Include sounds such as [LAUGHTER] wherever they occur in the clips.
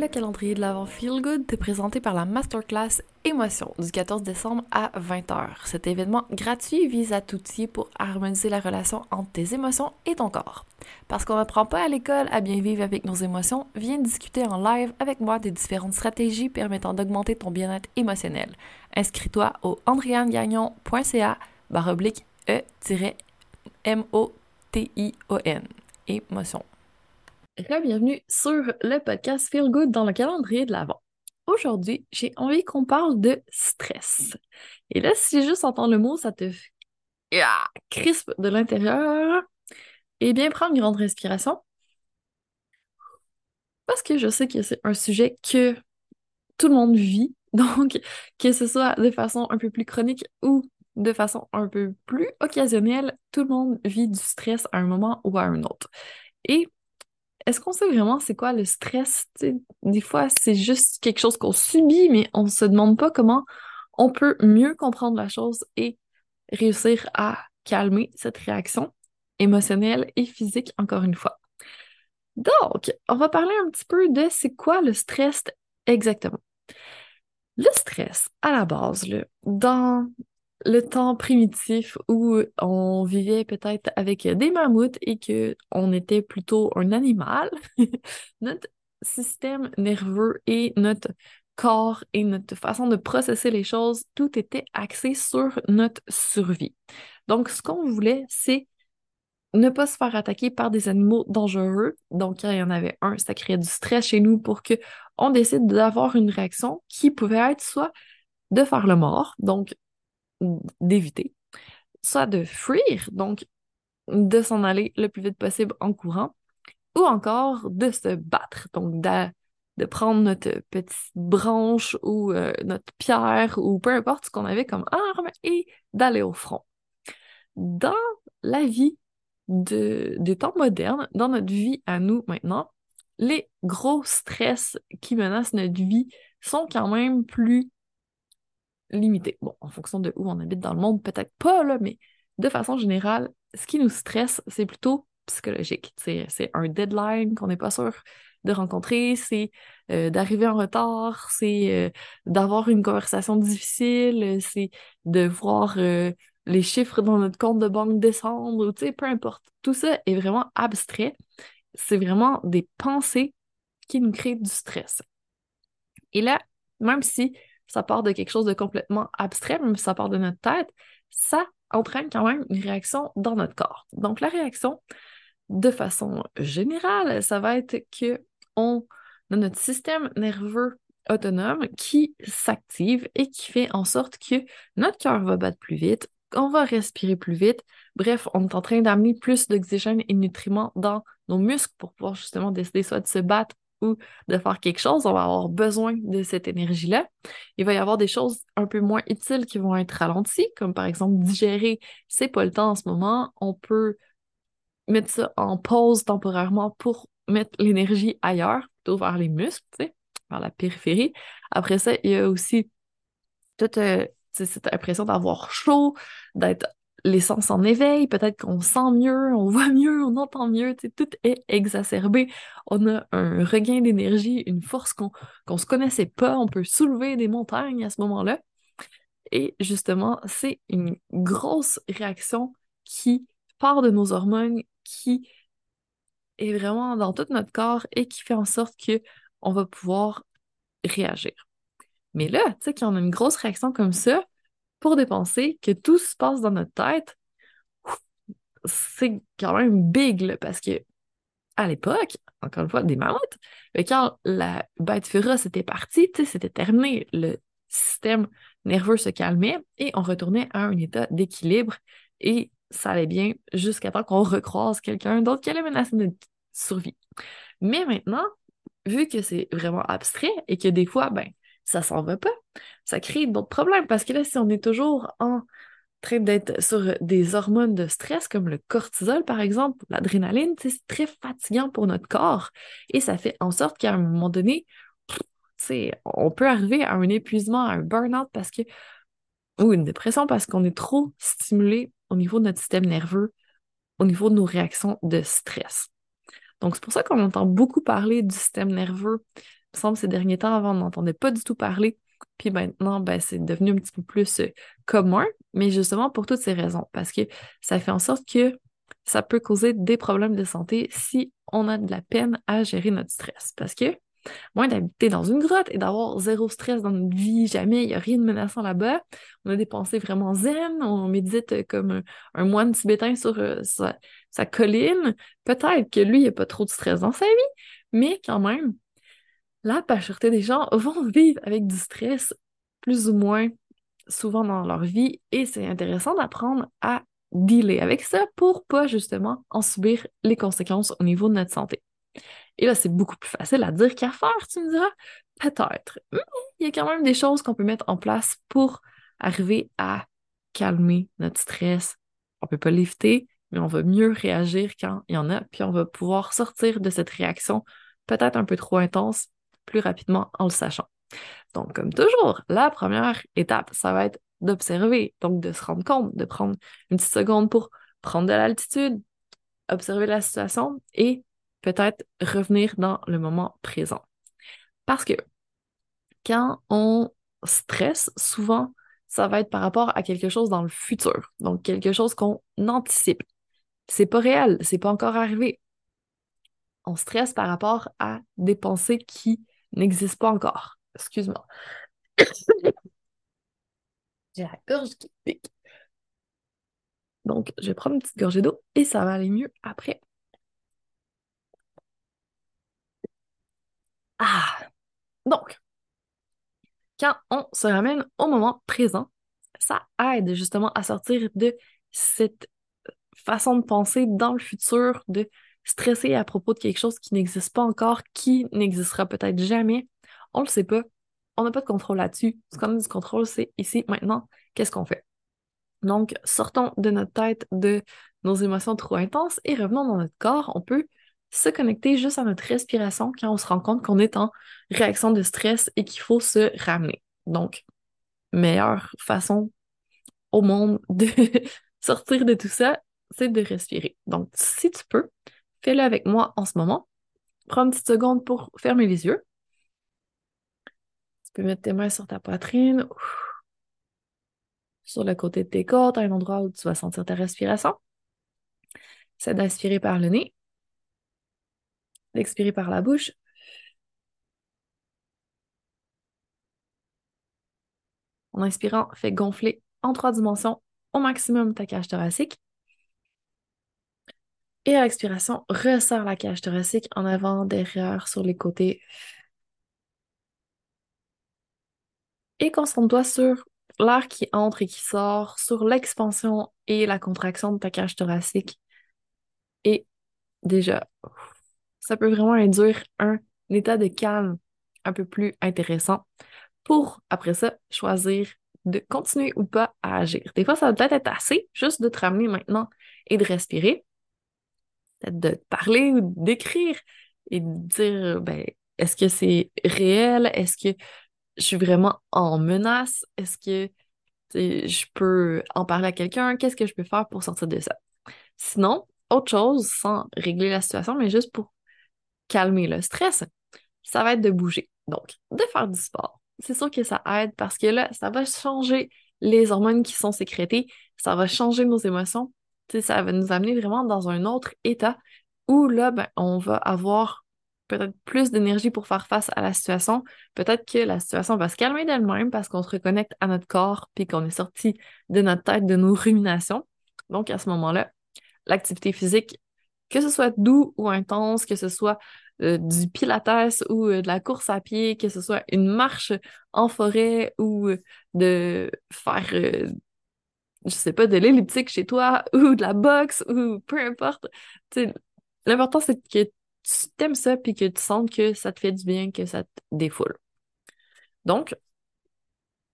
Le calendrier de l'avant Feel Good est présenté par la Masterclass Émotion du 14 décembre à 20h. Cet événement gratuit vise à t'outiller pour harmoniser la relation entre tes émotions et ton corps. Parce qu'on n'apprend pas à l'école à bien vivre avec nos émotions, viens discuter en live avec moi des différentes stratégies permettant d'augmenter ton bien-être émotionnel. Inscris-toi au andrianegagnon.ca baroblique E-M-O-T-I-O-N. Émotion bienvenue sur le podcast Feel Good dans le calendrier de l'Avent. Aujourd'hui, j'ai envie qu'on parle de stress. Et là, si juste entendre le mot, ça te ah, crispe de l'intérieur, eh bien, prends une grande respiration. Parce que je sais que c'est un sujet que tout le monde vit, [LAUGHS] donc que ce soit de façon un peu plus chronique ou de façon un peu plus occasionnelle, tout le monde vit du stress à un moment ou à un autre. Et est-ce qu'on sait vraiment c'est quoi le stress? des fois, c'est juste quelque chose qu'on subit, mais on ne se demande pas comment on peut mieux comprendre la chose et réussir à calmer cette réaction émotionnelle et physique, encore une fois. Donc, on va parler un petit peu de c'est quoi le stress exactement. Le stress, à la base, dans le temps primitif où on vivait peut-être avec des mammouths et que on était plutôt un animal, [LAUGHS] notre système nerveux et notre corps et notre façon de processer les choses, tout était axé sur notre survie. Donc, ce qu'on voulait, c'est ne pas se faire attaquer par des animaux dangereux. Donc, il y en avait un, ça créait du stress chez nous pour que on décide d'avoir une réaction qui pouvait être soit de faire le mort, donc d'éviter, soit de fuir, donc de s'en aller le plus vite possible en courant, ou encore de se battre, donc de, prendre notre petite branche ou euh, notre pierre ou peu importe ce qu'on avait comme arme et d'aller au front. Dans la vie de, des temps modernes, dans notre vie à nous maintenant, les gros stress qui menacent notre vie sont quand même plus limité. Bon, en fonction de où on habite dans le monde, peut-être pas, là, mais de façon générale, ce qui nous stresse, c'est plutôt psychologique. C'est un deadline qu'on n'est pas sûr de rencontrer, c'est euh, d'arriver en retard, c'est euh, d'avoir une conversation difficile, c'est de voir euh, les chiffres dans notre compte de banque descendre, tu sais, peu importe. Tout ça est vraiment abstrait. C'est vraiment des pensées qui nous créent du stress. Et là, même si ça part de quelque chose de complètement abstrait, même ça part de notre tête, ça entraîne quand même une réaction dans notre corps. Donc la réaction, de façon générale, ça va être que on a notre système nerveux autonome qui s'active et qui fait en sorte que notre cœur va battre plus vite, qu'on va respirer plus vite. Bref, on est en train d'amener plus d'oxygène et de nutriments dans nos muscles pour pouvoir justement décider soit de se battre ou de faire quelque chose, on va avoir besoin de cette énergie-là. Il va y avoir des choses un peu moins utiles qui vont être ralenties, comme par exemple digérer, c'est pas le temps en ce moment. On peut mettre ça en pause temporairement pour mettre l'énergie ailleurs, plutôt vers les muscles, vers la périphérie. Après ça, il y a aussi toute euh, cette impression d'avoir chaud, d'être l'essence en éveil, peut-être qu'on sent mieux, on [LAUGHS] voit mieux, on entend mieux, tout est exacerbé. On a un regain d'énergie, une force qu'on ne se connaissait pas, on peut soulever des montagnes à ce moment-là. Et justement, c'est une grosse réaction qui part de nos hormones, qui est vraiment dans tout notre corps et qui fait en sorte que on va pouvoir réagir. Mais là, tu sais, quand on a une grosse réaction comme ça, pour dépenser, que tout se passe dans notre tête, c'est quand même big, parce que à l'époque, encore une fois, des mammouths, mais quand la bête féroce était partie, c'était terminé. Le système nerveux se calmait et on retournait à un état d'équilibre et ça allait bien jusqu'à temps qu'on recroise quelqu'un d'autre qui allait menacer notre survie. Mais maintenant, vu que c'est vraiment abstrait et que des fois, ben, ça s'en va pas, ça crée d'autres problèmes parce que là, si on est toujours en train d'être sur des hormones de stress comme le cortisol, par exemple, l'adrénaline, c'est très fatigant pour notre corps et ça fait en sorte qu'à un moment donné, on peut arriver à un épuisement, à un burn-out parce que, ou une dépression parce qu'on est trop stimulé au niveau de notre système nerveux, au niveau de nos réactions de stress. Donc, c'est pour ça qu'on entend beaucoup parler du système nerveux. Semble ces derniers temps, avant, on n'entendait pas du tout parler. Puis maintenant, ben, c'est devenu un petit peu plus euh, commun, mais justement pour toutes ces raisons, parce que ça fait en sorte que ça peut causer des problèmes de santé si on a de la peine à gérer notre stress. Parce que moins d'habiter dans une grotte et d'avoir zéro stress dans notre vie, jamais, il n'y a rien de menaçant là-bas. On a des pensées vraiment zen, on médite comme un, moine tibétain sur euh, sa, colline. Peut-être que lui, il n'y a pas trop de stress dans sa vie, mais quand même, la majorité des gens [LAUGHS] vont vivre avec du stress plus ou moins souvent dans leur vie et c'est intéressant d'apprendre à dealer avec ça pour pas justement en subir les conséquences au niveau de notre santé. Et là, c'est beaucoup plus facile à dire qu'à faire, tu me diras. Peut-être. Il y a quand même des choses qu'on peut mettre en place pour arriver à calmer notre stress. On peut pas l'éviter, mais on va mieux réagir quand il y en a, puis on va pouvoir sortir de cette réaction peut-être un peu trop intense plus rapidement en le sachant. Donc, comme toujours, la première étape, ça va être d'observer, donc de se rendre compte, de prendre une petite seconde pour prendre de l'altitude, observer la situation et peut-être revenir dans le moment présent. Parce que quand on stresse, souvent, ça va être par rapport à quelque chose dans le futur, donc quelque chose qu'on anticipe. C'est pas réel, c'est pas encore arrivé. On stresse par rapport à des pensées qui n'existent pas encore. Excuse-moi. [COUGHS] J'ai la gorge qui pique. Donc, je vais prendre une petite gorgée d'eau et ça va aller mieux après. Ah! Donc, quand on se ramène au moment présent, ça aide justement à sortir de cette façon de penser dans le futur, de stresser à propos de quelque chose qui n'existe pas encore, qui n'existera peut-être jamais. On le sait pas. On n'a pas de contrôle là-dessus. Ce qu'on a du contrôle, c'est ici, maintenant, qu'est-ce qu'on fait? Donc, sortons de notre tête de nos émotions trop intenses et revenons dans notre corps. On peut se connecter juste à notre respiration quand on se rend compte qu'on est en réaction de stress et qu'il faut se ramener. Donc, meilleure façon au monde de [LAUGHS] sortir de tout ça, c'est de respirer. Donc, si tu peux, fais-le avec moi en ce moment. Prends une petite seconde pour fermer les yeux. Tu peux mettre tes mains sur ta poitrine, sur le côté de tes côtes, à un endroit où tu vas sentir ta respiration. C'est d'inspirer par le nez d'expirer par la bouche. En inspirant, fais gonfler en trois dimensions au maximum ta cage thoracique. Et à l'expiration, resserre la cage thoracique en avant, derrière, sur les côtés. Et concentre-toi sur l'air qui entre et qui sort, sur l'expansion et la contraction de ta cage thoracique. Et déjà, ça peut vraiment induire un état de calme un peu plus intéressant pour, après ça, choisir de continuer ou pas à agir. Des fois, ça va peut-être être assez juste de te ramener maintenant et de respirer, peut-être de parler ou d'écrire et de dire, ben, est-ce que c'est réel? Est-ce que je suis vraiment en menace? Est-ce que je peux en parler à quelqu'un? Qu'est-ce que je peux faire pour sortir de ça? Sinon, autre chose, sans régler la situation, mais juste pour calmer le stress, ça va être de bouger. Donc, de faire du sport. C'est sûr que ça aide parce que là, ça va changer les hormones qui sont sécrétées, ça va changer nos émotions, ça va nous amener vraiment dans un autre état où là, ben, on va avoir peut-être plus d'énergie pour faire face à la situation. Peut-être que la situation va se calmer d'elle-même parce qu'on se reconnecte à notre corps puis qu'on est sorti de notre tête, de nos ruminations. Donc, à ce moment-là, l'activité physique, que ce soit doux ou intense, que ce soit euh, du pilates ou euh, de la course à pied, que ce soit une marche en forêt ou euh, de faire, je sais pas, de l'elliptique chez toi [LAUGHS] ou de la boxe ou peu importe. L'important, c'est que tu t'aimes ça puis que tu sens que ça te fait du bien, que ça te défoule. Donc,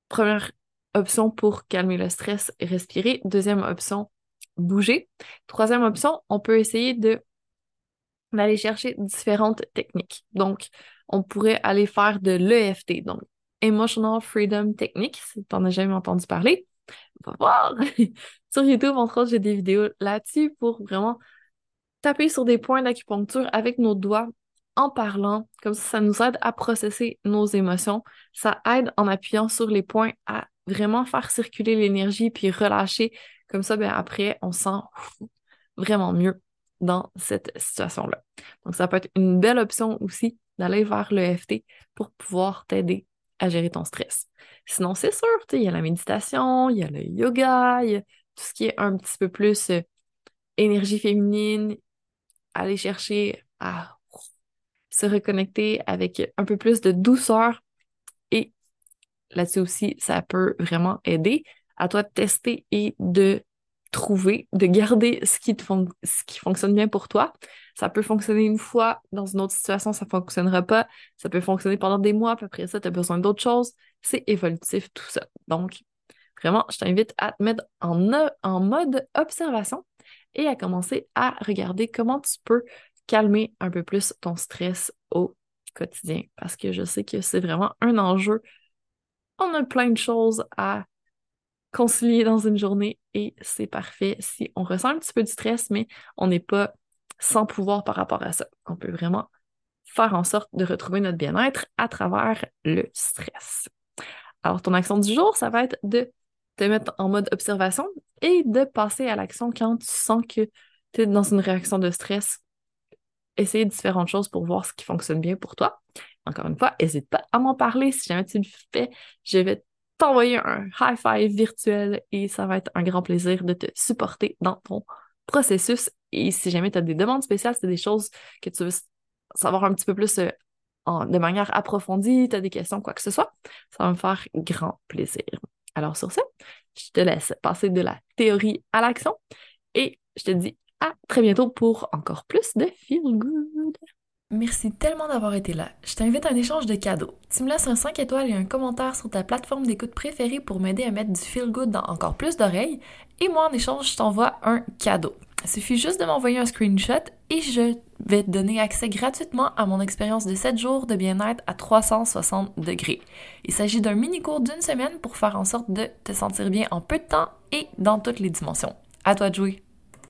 première option pour calmer le stress, respirer. Deuxième option, bouger. Troisième option, on peut essayer de d'aller chercher différentes techniques. Donc, on pourrait aller faire de l'EFT, donc Emotional Freedom Technique, si tu n'en as jamais entendu parler. Va voir! [LAUGHS] Sur YouTube, entre autres, j'ai des vidéos là-dessus pour vraiment taper sur des points d'acupuncture avec nos doigts en parlant. Comme ça, ça nous aide à processer nos émotions. Ça aide en appuyant sur les points à vraiment faire circuler l'énergie puis relâcher. Comme ça, ben après, on sent [LAUGHS] vraiment mieux dans cette situation-là. Donc, ça peut être une belle option aussi d'aller vers l'EFT pour pouvoir t'aider à gérer ton stress. Sinon, c'est sûr, il y a la méditation, il y a le yoga, il y a tout ce qui est un petit peu plus euh, énergie féminine, aller chercher à se reconnecter avec un peu plus de douceur. Et là-dessus aussi, ça peut vraiment aider à toi de tester et de trouver, de garder ce qui, te ce qui fonctionne bien pour toi. Ça peut fonctionner une fois, dans une autre situation, ça ne fonctionnera pas. Ça peut fonctionner pendant des mois, puis après ça, tu as besoin d'autres choses. C'est évolutif, tout ça. Donc, vraiment, je t'invite à te mettre en, en mode observation et à commencer à regarder comment tu peux calmer un peu plus ton stress au quotidien. Parce que je sais que c'est vraiment un enjeu. On a plein de choses à concilier dans une journée et c'est parfait si on ressent un petit peu de stress, mais on n'est pas sans pouvoir par rapport à ça. On peut vraiment faire en sorte de retrouver notre bien-être à travers le stress. Alors, ton action du jour, ça va être de te mettre en mode observation et de passer à l'action quand tu sens que tu es dans une réaction de stress. Essayer différentes choses pour voir ce qui fonctionne bien pour toi. Encore une fois, n'hésite pas à m'en parler. Si jamais tu le fais, je vais t'envoyer un high five virtuel et ça va être un grand plaisir de te supporter dans ton processus. Et si jamais tu as des demandes spéciales, c'est des choses que tu veux savoir un petit peu plus euh, de manière approfondie, tu as des questions, quoi que ce soit, ça va me faire grand plaisir. Alors sur ce, je te laisse passer de la théorie à l'action et je te dis à très bientôt pour encore plus de Feel Good. Merci tellement d'avoir été là. Je t'invite à un échange de cadeaux. Tu me laisses un 5 étoiles et un commentaire sur ta plateforme d'écoute préférée pour m'aider à mettre du feel good dans encore plus d'oreilles. Et moi, en échange, je t'envoie un cadeau. Il suffit juste de m'envoyer un screenshot et je vais te donner accès gratuitement à mon expérience de 7 jours de bien-être à 360 degrés. Il s'agit d'un mini cours d'une semaine pour faire en sorte de te sentir bien en peu de temps et dans toutes les dimensions. À toi de jouer!